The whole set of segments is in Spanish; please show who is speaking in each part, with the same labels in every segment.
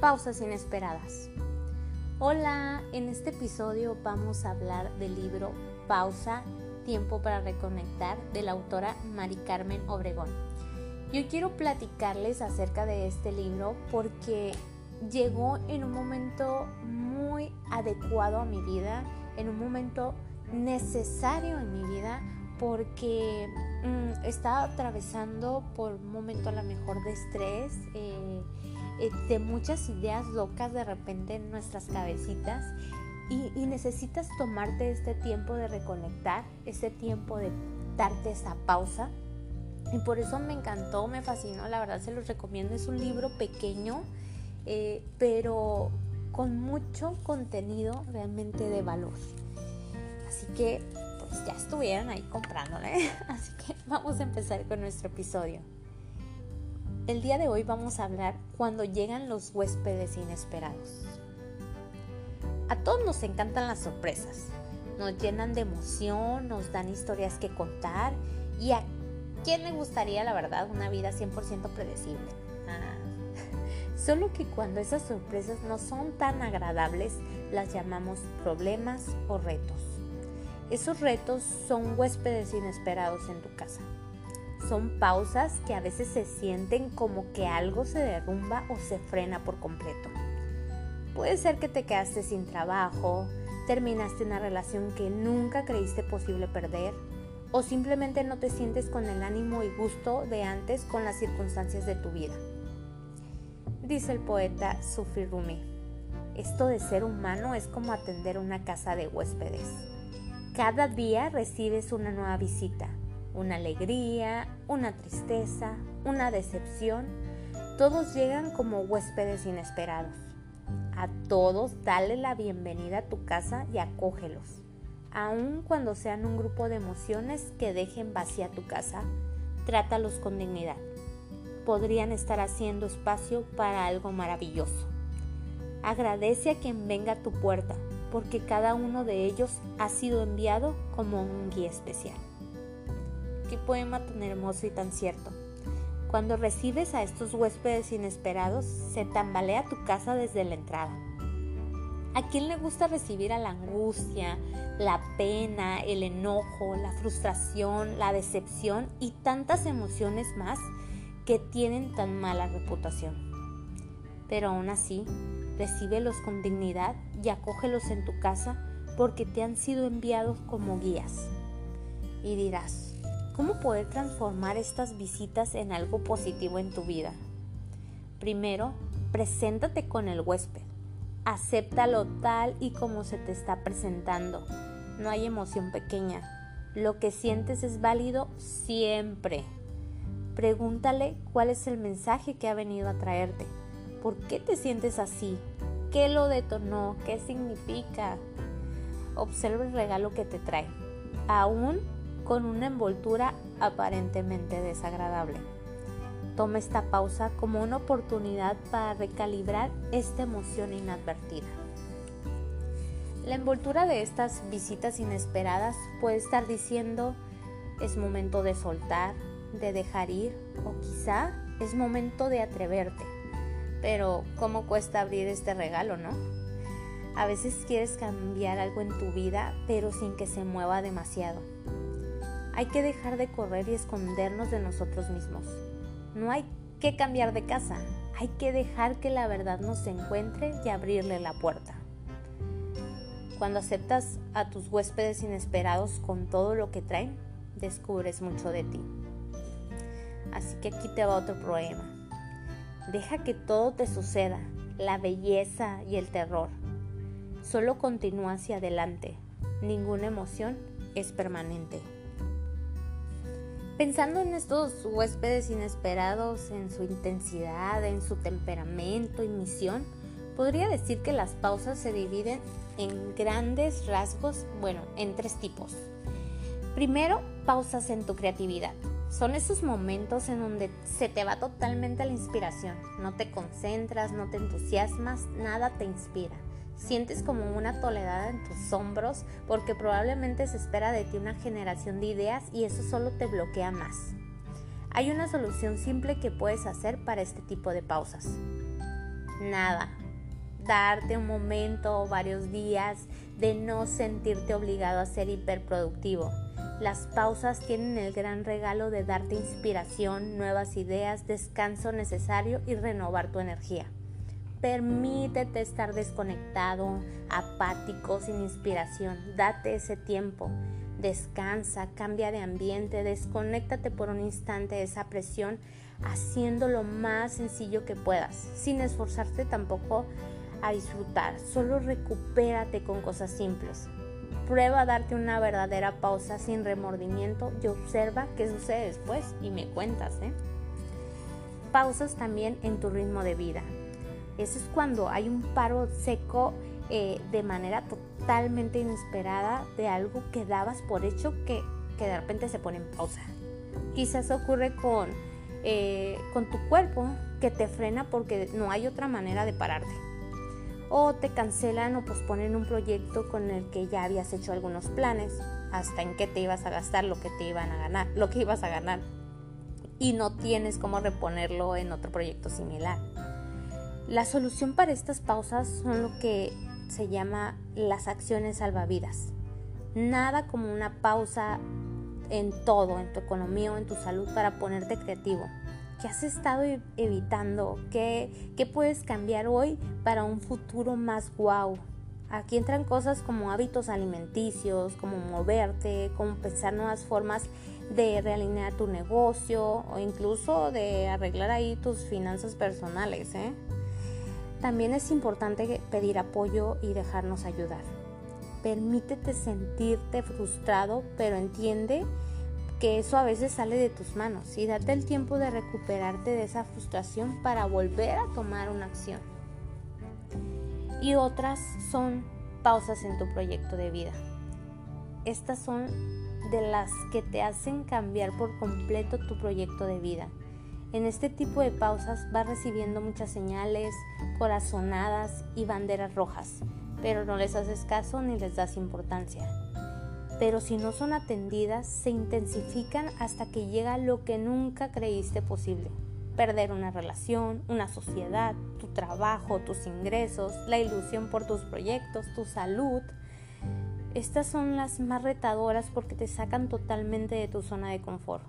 Speaker 1: Pausas inesperadas. Hola, en este episodio vamos a hablar del libro Pausa, Tiempo para Reconectar de la autora Mari Carmen Obregón. Yo quiero platicarles acerca de este libro porque llegó en un momento muy adecuado a mi vida, en un momento necesario en mi vida porque mm, estaba atravesando por un momento a lo mejor de estrés, eh, de muchas ideas locas de repente en nuestras cabecitas y, y, necesitas tomarte este tiempo de reconectar, este tiempo de darte esa pausa. Y por eso me encantó, me fascinó, la verdad se los recomiendo. Es un libro pequeño, eh, pero con mucho contenido realmente de valor. Así que pues ya estuvieron ahí comprándole. Así que vamos a empezar con nuestro episodio. El día de hoy vamos a hablar cuando llegan los huéspedes inesperados. A todos nos encantan las sorpresas. Nos llenan de emoción, nos dan historias que contar y a quién le gustaría la verdad una vida 100% predecible. Ah. Solo que cuando esas sorpresas no son tan agradables, las llamamos problemas o retos. Esos retos son huéspedes inesperados en tu casa. Son pausas que a veces se sienten como que algo se derrumba o se frena por completo. Puede ser que te quedaste sin trabajo, terminaste una relación que nunca creíste posible perder o simplemente no te sientes con el ánimo y gusto de antes con las circunstancias de tu vida. Dice el poeta Sufi Rumi, esto de ser humano es como atender una casa de huéspedes cada día recibes una nueva visita, una alegría, una tristeza, una decepción. Todos llegan como huéspedes inesperados. A todos dale la bienvenida a tu casa y acógelos. Aun cuando sean un grupo de emociones que dejen vacía tu casa, trátalos con dignidad. Podrían estar haciendo espacio para algo maravilloso. Agradece a quien venga a tu puerta, porque cada uno de ellos ha sido enviado como un guía especial. Qué poema tan hermoso y tan cierto. Cuando recibes a estos huéspedes inesperados, se tambalea tu casa desde la entrada. ¿A quién le gusta recibir a la angustia, la pena, el enojo, la frustración, la decepción y tantas emociones más que tienen tan mala reputación? Pero aún así, recíbelos con dignidad y acógelos en tu casa porque te han sido enviados como guías. Y dirás, ¿cómo poder transformar estas visitas en algo positivo en tu vida? Primero, preséntate con el huésped. Acéptalo tal y como se te está presentando. No hay emoción pequeña. Lo que sientes es válido siempre. Pregúntale cuál es el mensaje que ha venido a traerte. ¿Por qué te sientes así? ¿Qué lo detonó? ¿Qué significa? Observa el regalo que te trae, aún con una envoltura aparentemente desagradable. Toma esta pausa como una oportunidad para recalibrar esta emoción inadvertida. La envoltura de estas visitas inesperadas puede estar diciendo es momento de soltar, de dejar ir o quizá es momento de atreverte pero ¿cómo cuesta abrir este regalo, no? A veces quieres cambiar algo en tu vida, pero sin que se mueva demasiado. Hay que dejar de correr y escondernos de nosotros mismos. No hay que cambiar de casa, hay que dejar que la verdad nos encuentre y abrirle la puerta. Cuando aceptas a tus huéspedes inesperados con todo lo que traen, descubres mucho de ti. Así que aquí te va otro poema. Deja que todo te suceda, la belleza y el terror. Solo continúa hacia adelante. Ninguna emoción es permanente. Pensando en estos huéspedes inesperados, en su intensidad, en su temperamento y misión, podría decir que las pausas se dividen en grandes rasgos, bueno, en tres tipos. Primero, pausas en tu creatividad. Son esos momentos en donde se te va totalmente la inspiración. No te concentras, no te entusiasmas, nada te inspira. Sientes como una toledad en tus hombros porque probablemente se espera de ti una generación de ideas y eso solo te bloquea más. Hay una solución simple que puedes hacer para este tipo de pausas. Nada. Darte un momento o varios días de no sentirte obligado a ser hiperproductivo las pausas tienen el gran regalo de darte inspiración, nuevas ideas, descanso necesario y renovar tu energía. Permítete estar desconectado, apático, sin inspiración. Date ese tiempo. Descansa, cambia de ambiente, desconéctate por un instante de esa presión, haciendo lo más sencillo que puedas, sin esforzarte tampoco a disfrutar. Solo recupérate con cosas simples. Prueba a darte una verdadera pausa sin remordimiento y observa qué sucede después y me cuentas. ¿eh? Pausas también en tu ritmo de vida. Eso es cuando hay un paro seco eh, de manera totalmente inesperada de algo que dabas por hecho que, de repente se pone en pausa. Quizás ocurre con, eh, con tu cuerpo que te frena porque no hay otra manera de pararte o te cancelan o posponen un proyecto con el que ya habías hecho algunos planes, hasta en qué te ibas a gastar lo que te iban a ganar, lo que ibas a ganar y no tienes cómo reponerlo en otro proyecto similar. La solución para estas pausas son lo que se llama las acciones salvavidas. Nada como una pausa en todo, en tu economía o en tu salud para ponerte creativo. ¿Qué has estado e-, evitando? ¿Qué, puedes cambiar hoy para un futuro más guau? Aquí entran cosas como hábitos alimenticios, como moverte, como pensar nuevas formas de realinear tu negocio o incluso de arreglar ahí tus finanzas personales. ¿eh? También es importante pedir apoyo y dejarnos ayudar. Permítete sentirte frustrado, pero entiende que eso a veces sale de tus manos y date el tiempo de recuperarte de esa frustración para volver a tomar una acción. Y otras son pausas en tu proyecto de vida. Estas son de las que te hacen cambiar por completo tu proyecto de vida. En este tipo de pausas vas recibiendo muchas señales, corazonadas y banderas rojas, pero no les haces caso ni les das importancia pero si no son atendidas se intensifican hasta que llega lo que nunca creíste posible. Perder una relación, una sociedad, tu trabajo, tus ingresos, la ilusión por tus proyectos, tu salud. Estas son las más retadoras porque te sacan totalmente de tu zona de confort.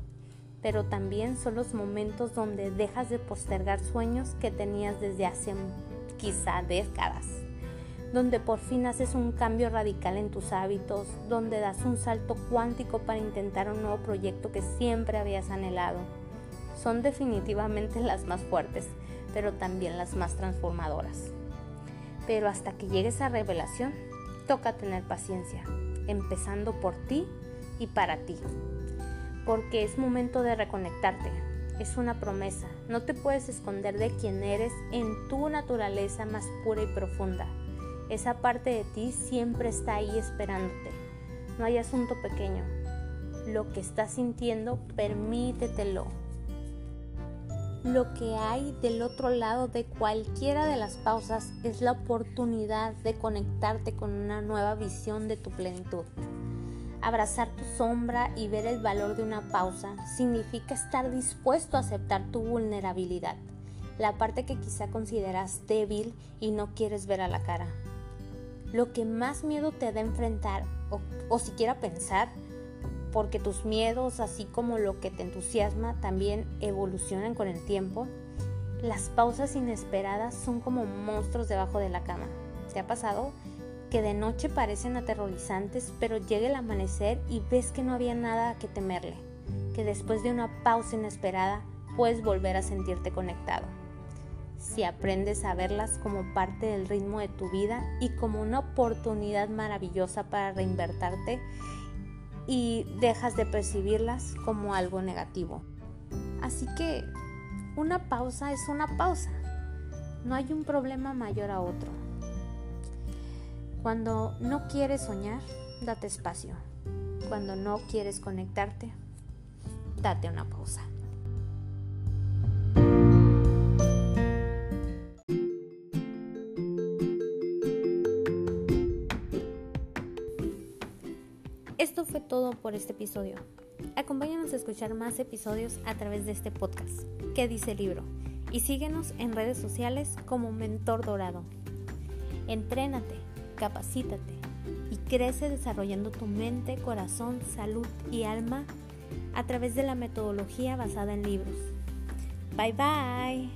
Speaker 1: Pero también son los momentos donde dejas de postergar sueños que tenías desde hace quizá décadas donde por fin haces un cambio radical en tus hábitos, donde das un salto cuántico para intentar un nuevo proyecto que siempre habías anhelado. Son definitivamente las más fuertes, pero también las más transformadoras. Pero hasta que llegue esa revelación, toca tener paciencia, empezando por ti y para ti. Porque es momento de reconectarte, es una promesa, no te puedes esconder de quién eres en tu naturaleza más pura y profunda esa parte de ti siempre está ahí esperándote. No hay asunto pequeño. Lo que estás sintiendo, permítetelo. Lo que hay del otro lado de cualquiera de las pausas es la oportunidad de conectarte con una nueva visión de tu plenitud. Abrazar tu sombra y ver el valor de una pausa significa estar dispuesto a aceptar tu vulnerabilidad, la parte que quizá consideras débil y no quieres ver a la cara lo que más miedo te da enfrentar o, siquiera pensar, porque tus miedos, así como lo que te entusiasma, también evolucionan con el tiempo, las pausas inesperadas son como monstruos debajo de la cama. ¿Te ha pasado? Que de noche parecen aterrorizantes, pero llega el amanecer y ves que no había nada que temerle, que después de una pausa inesperada puedes volver a sentirte conectado si aprendes a verlas como parte del ritmo de tu vida y como una oportunidad maravillosa para reinvertarte y dejas de percibirlas como algo negativo. Así que una pausa es una pausa. no hay un problema mayor a otro. Cuando no quieres soñar, date espacio. Cuando no quieres conectarte, date una pausa. Esto fue todo por este episodio. Acompáñanos a escuchar más episodios a través de este podcast. ¿Qué dice el libro? Y síguenos en redes sociales como Mentor Dorado. Entrénate, capacítate y crece desarrollando tu mente, corazón, salud y alma a través de la metodología basada en libros. Bye bye.